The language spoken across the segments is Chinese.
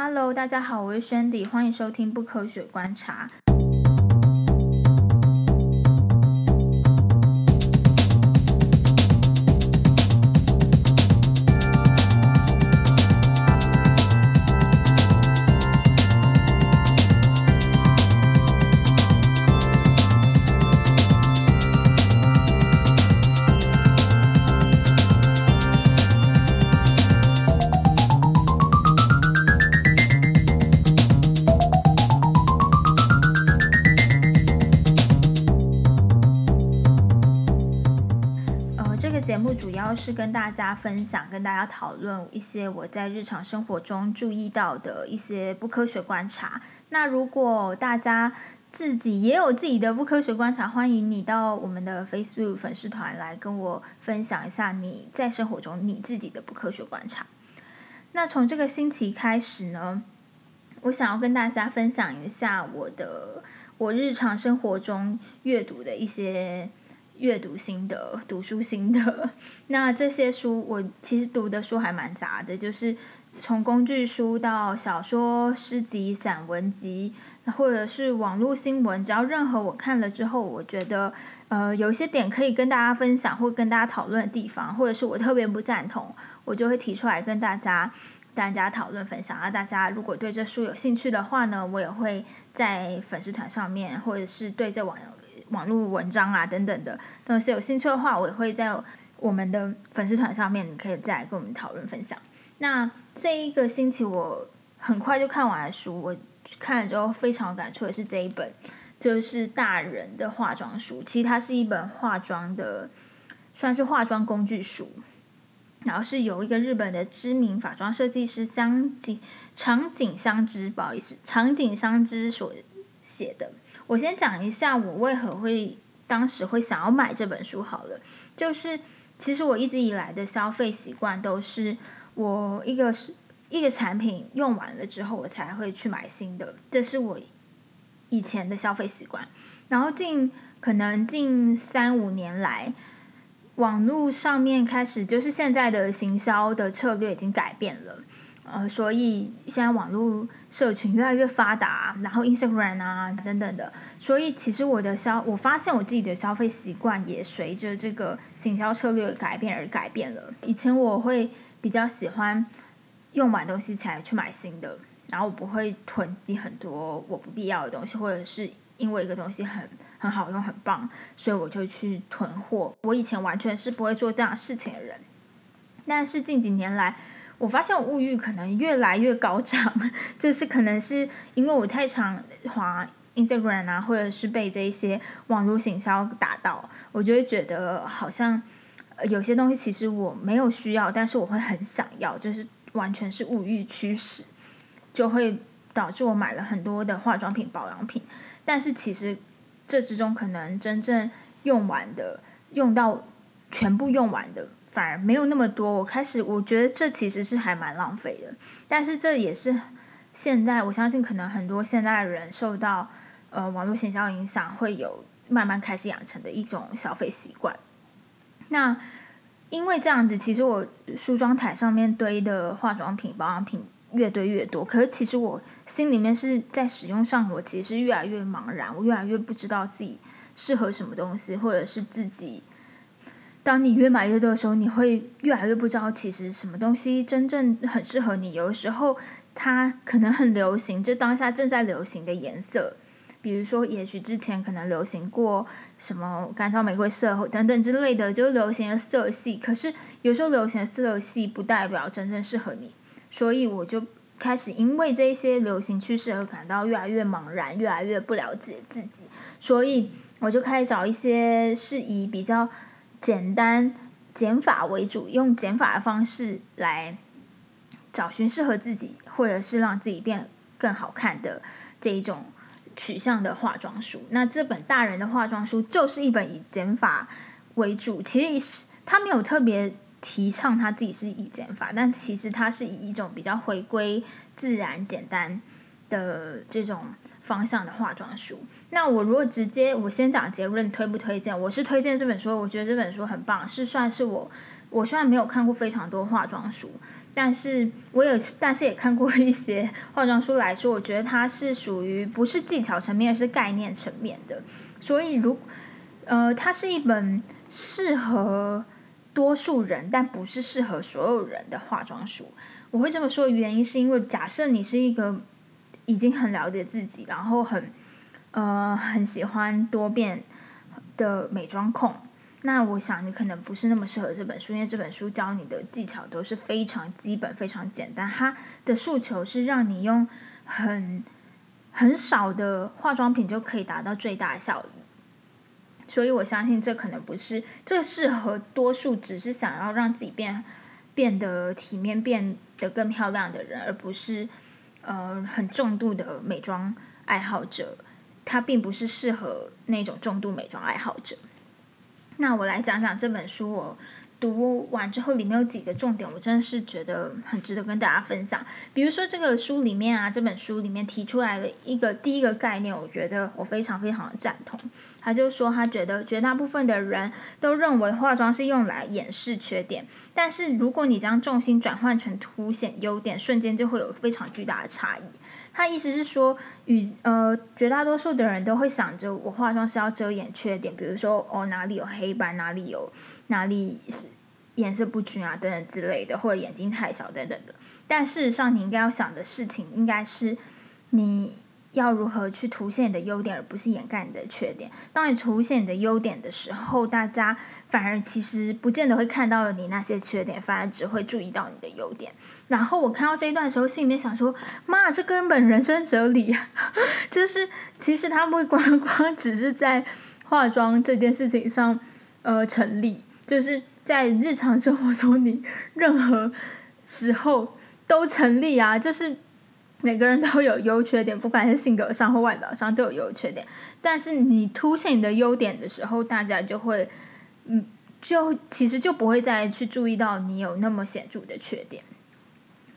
Hello，大家好，我是 Shandy，欢迎收听不科学观察。主要是跟大家分享，跟大家讨论一些我在日常生活中注意到的一些不科学观察。那如果大家自己也有自己的不科学观察，欢迎你到我们的 Facebook 粉丝团来跟我分享一下你在生活中你自己的不科学观察。那从这个星期开始呢，我想要跟大家分享一下我的我日常生活中阅读的一些。阅读心得、读书心得，那这些书我其实读的书还蛮杂的，就是从工具书到小说、诗集、散文集，或者是网络新闻，只要任何我看了之后，我觉得呃有一些点可以跟大家分享或跟大家讨论的地方，或者是我特别不赞同，我就会提出来跟大家大家讨论分享。啊，大家如果对这书有兴趣的话呢，我也会在粉丝团上面，或者是对这网友。网络文章啊，等等的，但是有兴趣的话，我也会在我们的粉丝团上面，你可以再来跟我们讨论分享。那这一个星期我很快就看完了书，我看了之后非常有感触的是这一本，就是大人的化妆书。其实它是一本化妆的，算是化妆工具书，然后是由一个日本的知名化妆设计师香井长井香织，不好意思，长井香织所写的。我先讲一下我为何会当时会想要买这本书好了，就是其实我一直以来的消费习惯都是我一个是一个产品用完了之后我才会去买新的，这是我以前的消费习惯。然后近可能近三五年来，网络上面开始就是现在的行销的策略已经改变了。呃，所以现在网络社群越来越发达，然后 Instagram 啊等等的，所以其实我的消，我发现我自己的消费习惯也随着这个行销策略改变而改变了。以前我会比较喜欢用完东西才去买新的，然后我不会囤积很多我不必要的东西，或者是因为一个东西很很好用很棒，所以我就去囤货。我以前完全是不会做这样事情的人，但是近几年来。我发现我物欲可能越来越高涨，就是可能是因为我太常滑 Instagram 啊，或者是被这一些网络行销打到，我就会觉得好像有些东西其实我没有需要，但是我会很想要，就是完全是物欲驱使，就会导致我买了很多的化妆品、保养品，但是其实这之中可能真正用完的，用到全部用完的。反而没有那么多，我开始我觉得这其实是还蛮浪费的，但是这也是现在我相信可能很多现在的人受到呃网络行销影响，会有慢慢开始养成的一种消费习惯。那因为这样子，其实我梳妆台上面堆的化妆品、保养品越堆越多，可是其实我心里面是在使用上，我其实越来越茫然，我越来越不知道自己适合什么东西，或者是自己。当你越买越多的时候，你会越来越不知道其实什么东西真正很适合你。有的时候它可能很流行，这当下正在流行的颜色，比如说也许之前可能流行过什么干燥玫瑰色等等之类的，就流行的色系。可是有时候流行的色系不代表真正适合你，所以我就开始因为这些流行趋势而感到越来越茫然，越来越不了解自己。所以我就开始找一些适宜比较。简单减法为主，用减法的方式来找寻适合自己，或者是让自己变更好看的这一种取向的化妆书。那这本大人的化妆书就是一本以减法为主，其实他没有特别提倡他自己是以减法，但其实他是以一种比较回归自然、简单的这种方向的化妆书。那我如果直接我先讲结论，推不推荐？我是推荐这本书，我觉得这本书很棒，是算是我我虽然没有看过非常多化妆书，但是我有，但是也看过一些化妆书来说，我觉得它是属于不是技巧层面，是概念层面的。所以如，如呃，它是一本适合多数人，但不是适合所有人的化妆书。我会这么说的原因，是因为假设你是一个已经很了解自己，然后很呃很喜欢多变的美妆控。那我想你可能不是那么适合这本书，因为这本书教你的技巧都是非常基本、非常简单。它的诉求是让你用很很少的化妆品就可以达到最大效益。所以我相信这可能不是这适合多数只是想要让自己变变得体面、变得更漂亮的人，而不是呃很重度的美妆爱好者。它并不是适合那种重度美妆爱好者。那我来讲讲这本书，我读完之后里面有几个重点，我真的是觉得很值得跟大家分享。比如说这个书里面啊，这本书里面提出来的一个第一个概念，我觉得我非常非常的赞同。他就说他觉得绝大部分的人都认为化妆是用来掩饰缺点，但是如果你将重心转换成凸显优点，瞬间就会有非常巨大的差异。他意思是说，与呃绝大多数的人都会想着我化妆是要遮掩缺点，比如说哦哪里有黑斑，哪里有哪里是颜色不均啊等等之类的，或者眼睛太小等等的。但事实上，你应该要想的事情应该是你。要如何去凸显你的优点，而不是掩盖你的缺点？当你凸显你的优点的时候，大家反而其实不见得会看到你那些缺点，反而只会注意到你的优点。然后我看到这一段的时候，心里面想说：“妈，这根本人生哲理！就是其实它不光光只是在化妆这件事情上，呃，成立，就是在日常生活中，你任何时候都成立啊，就是。”每个人都有优缺点，不管是性格上或外表上都有优缺点。但是你凸显你的优点的时候，大家就会，嗯，就其实就不会再去注意到你有那么显著的缺点。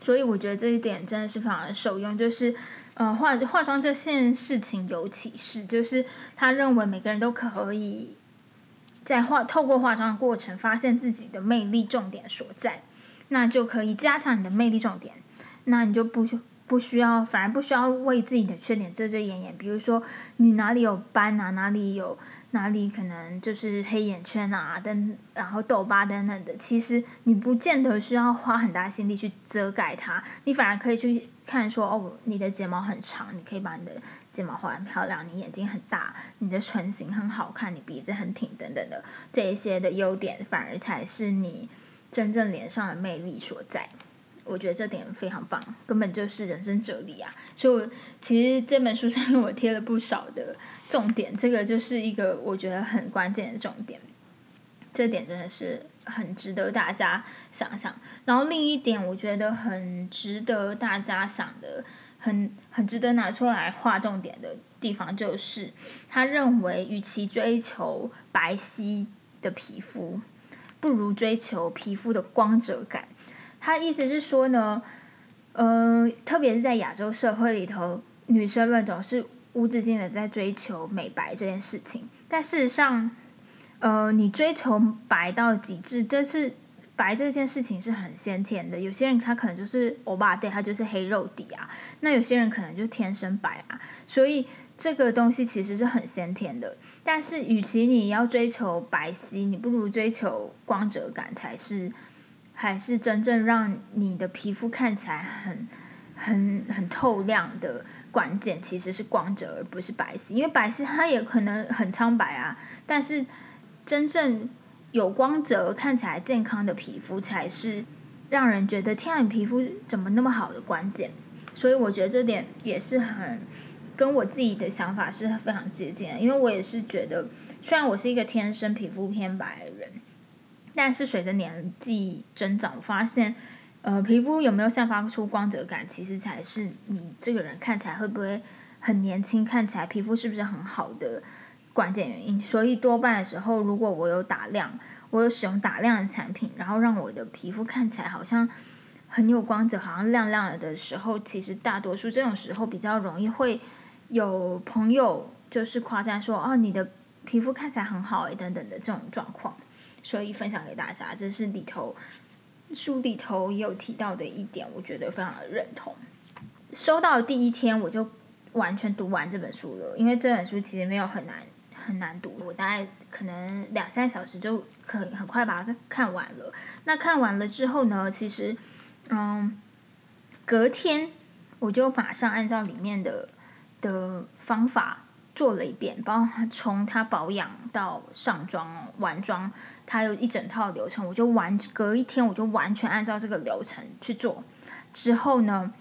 所以我觉得这一点真的是非常受用。就是，呃，化化妆这件事情有启示，就是他认为每个人都可以在化透过化妆的过程发现自己的魅力重点所在，那就可以加强你的魅力重点，那你就不。不需要，反而不需要为自己的缺点遮遮掩掩。比如说，你哪里有斑啊，哪里有哪里可能就是黑眼圈啊等，然后痘疤等等的。其实你不见得需要花很大心力去遮盖它，你反而可以去看说，哦，你的睫毛很长，你可以把你的睫毛画很漂亮。你眼睛很大，你的唇形很好看，你鼻子很挺等等的这一些的优点，反而才是你真正脸上的魅力所在。我觉得这点非常棒，根本就是人生哲理啊！所以我其实这本书上面我贴了不少的重点，这个就是一个我觉得很关键的重点。这点真的是很值得大家想想。然后另一点，我觉得很值得大家想的，很很值得拿出来画重点的地方，就是他认为，与其追求白皙的皮肤，不如追求皮肤的光泽感。他意思是说呢，呃，特别是在亚洲社会里头，女生们总是无止境的在追求美白这件事情。但事实上，呃，你追求白到极致，这是白这件事情是很先天的。有些人他可能就是欧巴对，他就是黑肉底啊。那有些人可能就天生白啊。所以这个东西其实是很先天的。但是，与其你要追求白皙，你不如追求光泽感才是。还是真正让你的皮肤看起来很、很、很透亮的关键，其实是光泽，而不是白皙。因为白皙它也可能很苍白啊，但是真正有光泽、看起来健康的皮肤，才是让人觉得天啊，你皮肤怎么那么好的关键。所以我觉得这点也是很跟我自己的想法是非常接近的，因为我也是觉得，虽然我是一个天生皮肤偏白的人。但是随着年纪增长，我发现，呃，皮肤有没有散发出光泽感，其实才是你这个人看起来会不会很年轻，看起来皮肤是不是很好的关键原因。所以多半的时候，如果我有打亮，我有使用打亮的产品，然后让我的皮肤看起来好像很有光泽，好像亮亮的时候，其实大多数这种时候比较容易会有朋友就是夸赞说，哦，你的皮肤看起来很好诶，等等的这种状况。所以分享给大家。这是里头书里头也有提到的一点，我觉得非常的认同。收到第一天我就完全读完这本书了，因为这本书其实没有很难很难读，我大概可能两三小时就可很快把它看完了。那看完了之后呢，其实嗯，隔天我就马上按照里面的的方法做了一遍，包括从他保养到上妆、完妆，他有一整套流程，我就完隔一天我就完全按照这个流程去做。之后呢，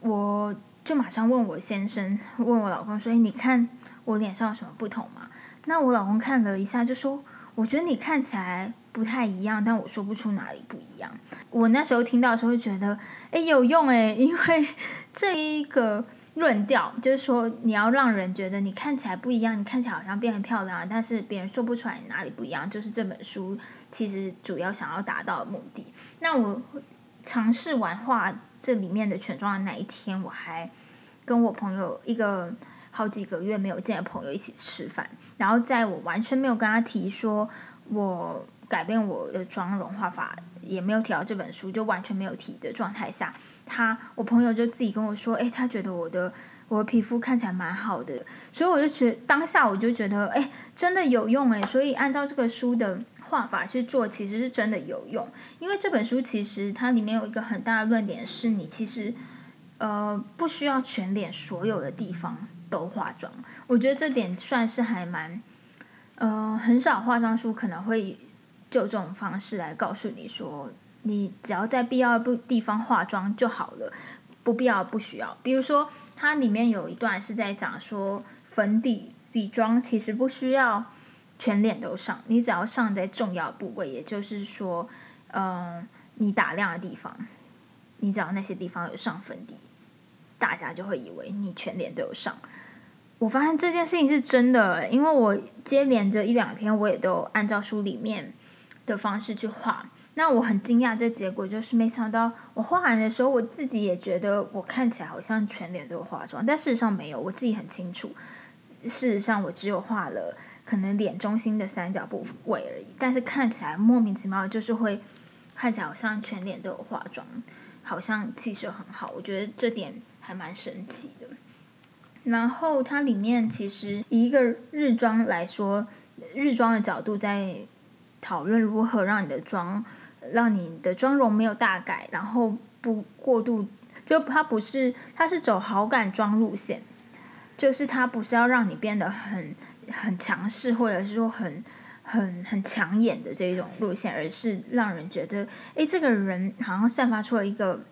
我就马上问我先生，问我老公说：“哎，你看我脸上有什么不同吗？”那我老公看了一下，就说：“我觉得你看起来不太一样，但我说不出哪里不一样。”我那时候听到的时候会觉得：“哎，有用哎，因为这一个。”论调就是说，你要让人觉得你看起来不一样，你看起来好像变很漂亮，但是别人说不出来你哪里不一样，就是这本书其实主要想要达到的目的。那我尝试完画这里面的全妆的那一天，我还跟我朋友一个好几个月没有见的朋友一起吃饭，然后在我完全没有跟他提说我改变我的妆容画法。也没有提到这本书，就完全没有提的状态下，他我朋友就自己跟我说，哎，他觉得我的我的皮肤看起来蛮好的，所以我就觉当下我就觉得，哎，真的有用哎，所以按照这个书的画法去做，其实是真的有用。因为这本书其实它里面有一个很大的论点，是你其实呃不需要全脸所有的地方都化妆。我觉得这点算是还蛮呃很少化妆书可能会。就这种方式来告诉你说，你只要在必要的地方化妆就好了，不必要不需要。比如说，它里面有一段是在讲说，粉底底妆其实不需要全脸都上，你只要上在重要部位，也就是说，嗯、你打亮的地方，你只要那些地方有上粉底，大家就会以为你全脸都有上。我发现这件事情是真的，因为我接连着一两篇，我也都按照书里面。的方式去画，那我很惊讶，这结果就是没想到我画完的时候，我自己也觉得我看起来好像全脸都有化妆，但事实上没有，我自己很清楚，事实上我只有画了可能脸中心的三角部位而已，但是看起来莫名其妙，就是会看起来好像全脸都有化妆，好像气色很好，我觉得这点还蛮神奇的。然后它里面其实以一个日妆来说，日妆的角度在。讨论如何让你的妆，让你的妆容没有大改，然后不过度，就它不是，它是走好感妆路线，就是它不是要让你变得很很强势，或者是说很很很抢眼的这一种路线，而是让人觉得，哎，这个人好像散发出了一个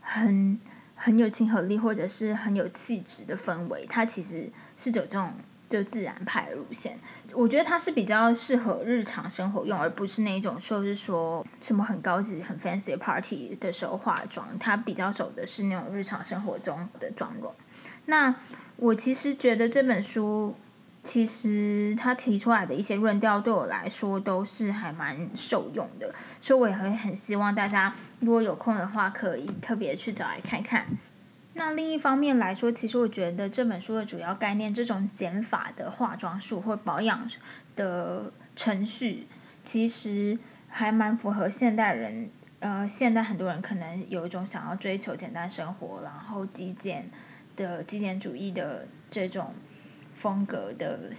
很很有亲和力，或者是很有气质的氛围，它其实是走这种。就自然派路线，我觉得它是比较适合日常生活用，而不是那种说是说什么很高级、很 fancy party 的时候化妆。它比较走的是那种日常生活中的妆容。那我其实觉得这本书，其实他提出来的一些论调，对我来说都是还蛮受用的，所以我也会很希望大家如果有空的话，可以特别去找来看看。那另一方面来说，其实我觉得这本书的主要概念，这种减法的化妆术或保养的程序，其实还蛮符合现代人。呃，现代很多人可能有一种想要追求简单生活，然后极简的极简主义的这种风格的。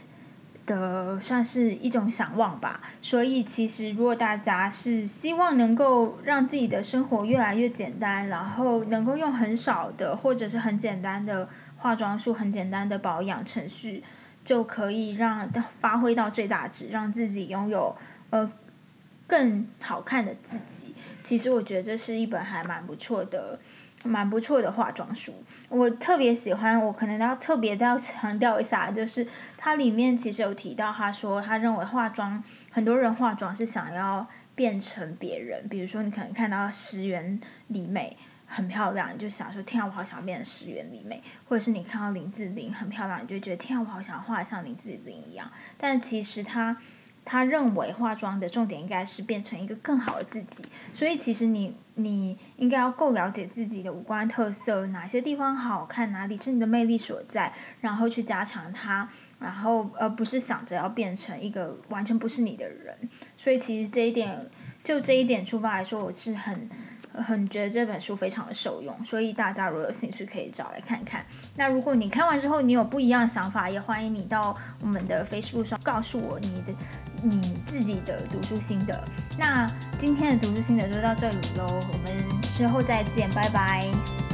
的算是一种想望吧，所以其实如果大家是希望能够让自己的生活越来越简单，然后能够用很少的或者是很简单的化妆术、很简单的保养程序，就可以让发挥到最大值，让自己拥有呃更好看的自己。其实我觉得这是一本还蛮不错的。蛮不错的化妆书，我特别喜欢。我可能要特别的要强调一下，就是它里面其实有提到，他说他认为化妆，很多人化妆是想要变成别人。比如说，你可能看到石原里美很漂亮，你就想说天啊，我好想变成石原里美；或者是你看到林志玲很漂亮，你就觉得天啊，我好想要画像林志玲一样。但其实她他认为化妆的重点应该是变成一个更好的自己，所以其实你你应该要够了解自己的五官特色，哪些地方好看，哪里是你的魅力所在，然后去加强它，然后而不是想着要变成一个完全不是你的人。所以其实这一点，就这一点出发来说，我是很。很觉得这本书非常的受用，所以大家如果有兴趣可以找来看看。那如果你看完之后你有不一样的想法，也欢迎你到我们的 Facebook 上告诉我你的你自己的读书心得。那今天的读书心得就到这里喽，我们之后再见，拜拜。